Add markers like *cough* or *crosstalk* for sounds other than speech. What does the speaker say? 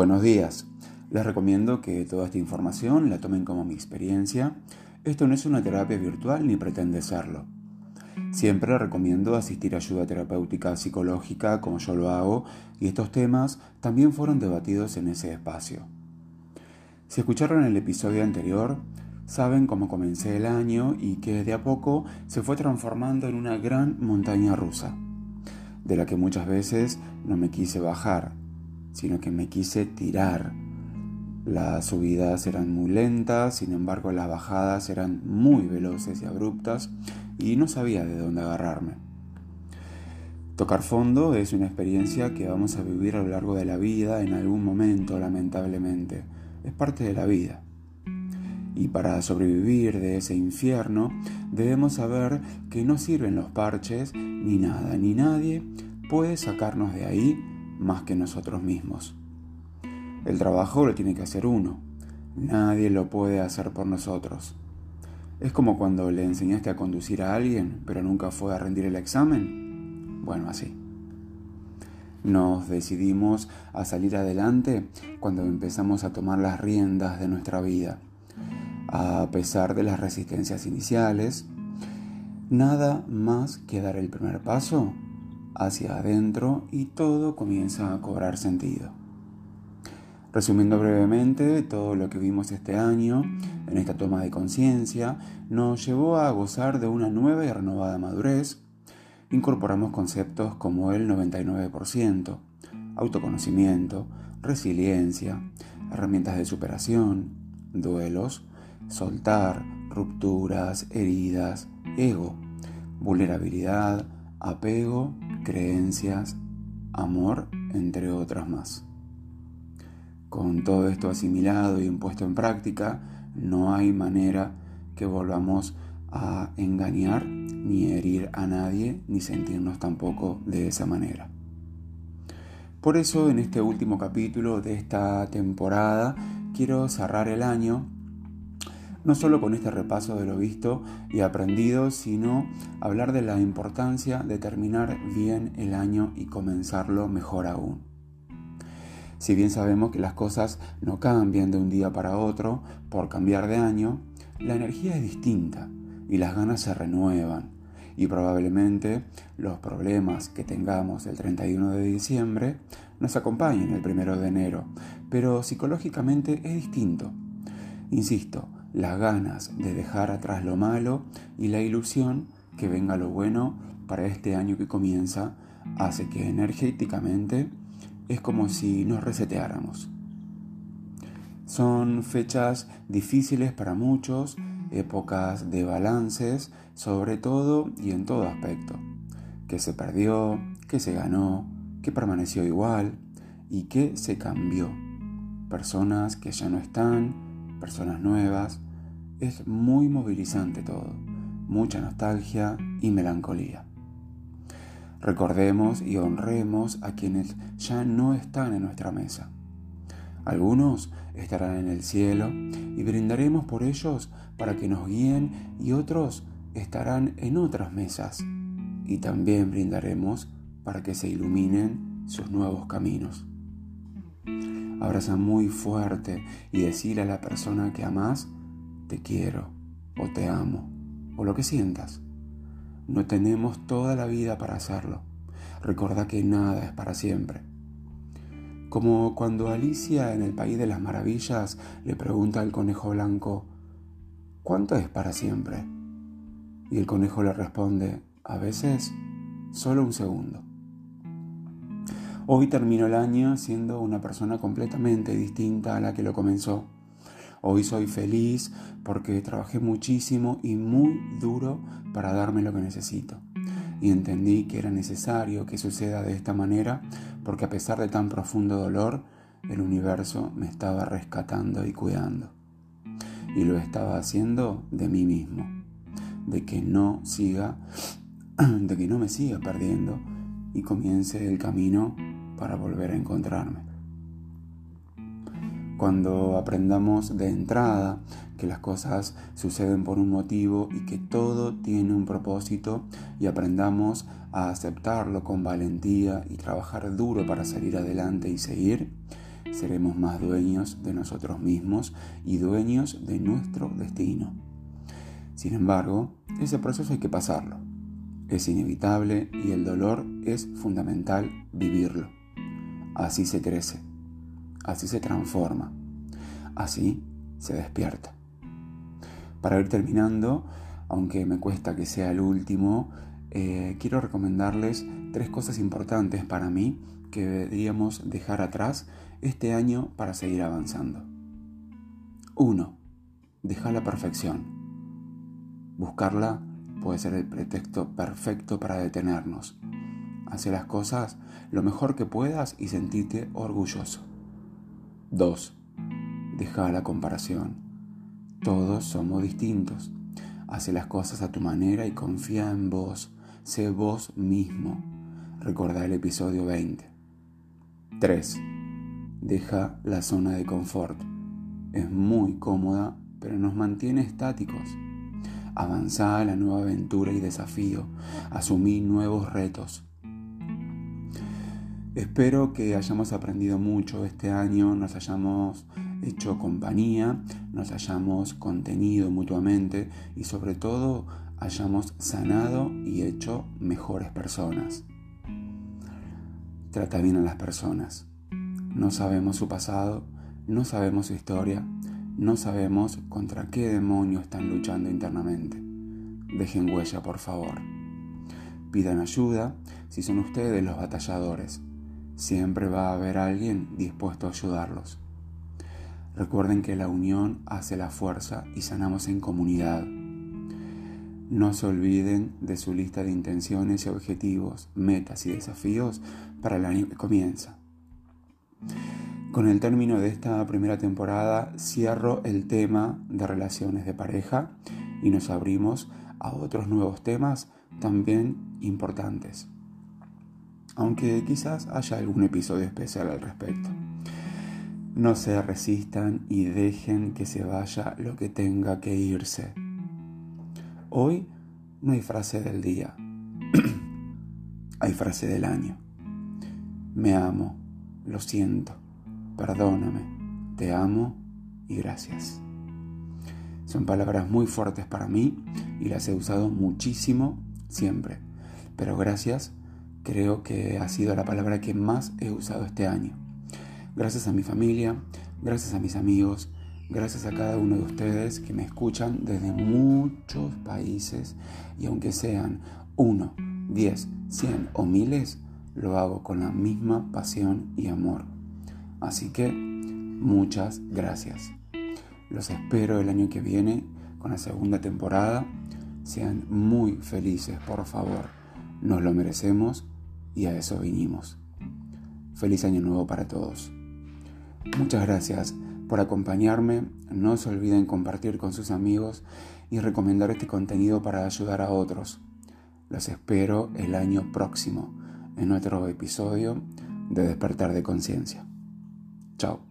Buenos días. Les recomiendo que toda esta información la tomen como mi experiencia. Esto no es una terapia virtual ni pretende serlo. Siempre recomiendo asistir a ayuda terapéutica psicológica como yo lo hago y estos temas también fueron debatidos en ese espacio. Si escucharon el episodio anterior, saben cómo comencé el año y que de a poco se fue transformando en una gran montaña rusa, de la que muchas veces no me quise bajar, sino que me quise tirar. Las subidas eran muy lentas, sin embargo las bajadas eran muy veloces y abruptas y no sabía de dónde agarrarme. Tocar fondo es una experiencia que vamos a vivir a lo largo de la vida en algún momento, lamentablemente. Es parte de la vida. Y para sobrevivir de ese infierno debemos saber que no sirven los parches ni nada, ni nadie puede sacarnos de ahí más que nosotros mismos. El trabajo lo tiene que hacer uno. Nadie lo puede hacer por nosotros. Es como cuando le enseñaste a conducir a alguien, pero nunca fue a rendir el examen. Bueno, así. Nos decidimos a salir adelante cuando empezamos a tomar las riendas de nuestra vida. A pesar de las resistencias iniciales, nada más que dar el primer paso hacia adentro y todo comienza a cobrar sentido. Resumiendo brevemente, todo lo que vimos este año en esta toma de conciencia nos llevó a gozar de una nueva y renovada madurez. Incorporamos conceptos como el 99%, autoconocimiento, resiliencia, herramientas de superación, duelos, soltar, rupturas, heridas, ego, vulnerabilidad, apego, creencias, amor, entre otras más. Con todo esto asimilado y impuesto en práctica, no hay manera que volvamos a engañar ni herir a nadie, ni sentirnos tampoco de esa manera. Por eso en este último capítulo de esta temporada quiero cerrar el año no solo con este repaso de lo visto y aprendido, sino hablar de la importancia de terminar bien el año y comenzarlo mejor aún. Si bien sabemos que las cosas no cambian de un día para otro por cambiar de año, la energía es distinta y las ganas se renuevan y probablemente los problemas que tengamos el 31 de diciembre nos acompañen el 1 de enero, pero psicológicamente es distinto. Insisto, las ganas de dejar atrás lo malo y la ilusión que venga lo bueno para este año que comienza hace que energéticamente es como si nos reseteáramos. Son fechas difíciles para muchos, épocas de balances, sobre todo y en todo aspecto. Que se perdió, que se ganó, que permaneció igual y que se cambió. Personas que ya no están, personas nuevas. Es muy movilizante todo, mucha nostalgia y melancolía. Recordemos y honremos a quienes ya no están en nuestra mesa. Algunos estarán en el cielo y brindaremos por ellos para que nos guíen y otros estarán en otras mesas y también brindaremos para que se iluminen sus nuevos caminos abraza muy fuerte y decirle a la persona que amas, te quiero o te amo o lo que sientas. No tenemos toda la vida para hacerlo. Recuerda que nada es para siempre. Como cuando Alicia en el País de las Maravillas le pregunta al conejo blanco, ¿cuánto es para siempre? Y el conejo le responde, a veces, solo un segundo. Hoy termino el año siendo una persona completamente distinta a la que lo comenzó. Hoy soy feliz porque trabajé muchísimo y muy duro para darme lo que necesito. Y entendí que era necesario que suceda de esta manera porque a pesar de tan profundo dolor, el universo me estaba rescatando y cuidando. Y lo estaba haciendo de mí mismo, de que no siga, *clears throat* de que no me siga perdiendo y comience el camino para volver a encontrarme. Cuando aprendamos de entrada que las cosas suceden por un motivo y que todo tiene un propósito y aprendamos a aceptarlo con valentía y trabajar duro para salir adelante y seguir, seremos más dueños de nosotros mismos y dueños de nuestro destino. Sin embargo, ese proceso hay que pasarlo. Es inevitable y el dolor es fundamental vivirlo. Así se crece, así se transforma, así se despierta. Para ir terminando, aunque me cuesta que sea el último, eh, quiero recomendarles tres cosas importantes para mí que deberíamos dejar atrás este año para seguir avanzando. 1. Deja la perfección. Buscarla puede ser el pretexto perfecto para detenernos. Hace las cosas lo mejor que puedas y sentirte orgulloso. 2. Deja la comparación. Todos somos distintos. Hace las cosas a tu manera y confía en vos. Sé vos mismo. Recuerda el episodio 20. 3. Deja la zona de confort. Es muy cómoda, pero nos mantiene estáticos. Avanza a la nueva aventura y desafío. Asumí nuevos retos. Espero que hayamos aprendido mucho este año, nos hayamos hecho compañía, nos hayamos contenido mutuamente y sobre todo hayamos sanado y hecho mejores personas. Trata bien a las personas. No sabemos su pasado, no sabemos su historia, no sabemos contra qué demonio están luchando internamente. Dejen huella, por favor. Pidan ayuda si son ustedes los batalladores. Siempre va a haber alguien dispuesto a ayudarlos. Recuerden que la unión hace la fuerza y sanamos en comunidad. No se olviden de su lista de intenciones y objetivos, metas y desafíos para el año que comienza. Con el término de esta primera temporada cierro el tema de relaciones de pareja y nos abrimos a otros nuevos temas también importantes, aunque quizás haya algún episodio especial al respecto. No se resistan y dejen que se vaya lo que tenga que irse. Hoy no hay frase del día, *clears throat* hay frase del año. Me amo, lo siento, perdóname, te amo y gracias. Son palabras muy fuertes para mí y las he usado muchísimo siempre, pero gracias creo que ha sido la palabra que más he usado este año. Gracias a mi familia, gracias a mis amigos, gracias a cada uno de ustedes que me escuchan desde muchos países y aunque sean uno, diez, cien o miles, lo hago con la misma pasión y amor. Así que muchas gracias. Los espero el año que viene con la segunda temporada. Sean muy felices, por favor. Nos lo merecemos y a eso vinimos. Feliz año nuevo para todos. Muchas gracias por acompañarme. No se olviden compartir con sus amigos y recomendar este contenido para ayudar a otros. Los espero el año próximo en otro episodio de Despertar de Conciencia. Chao.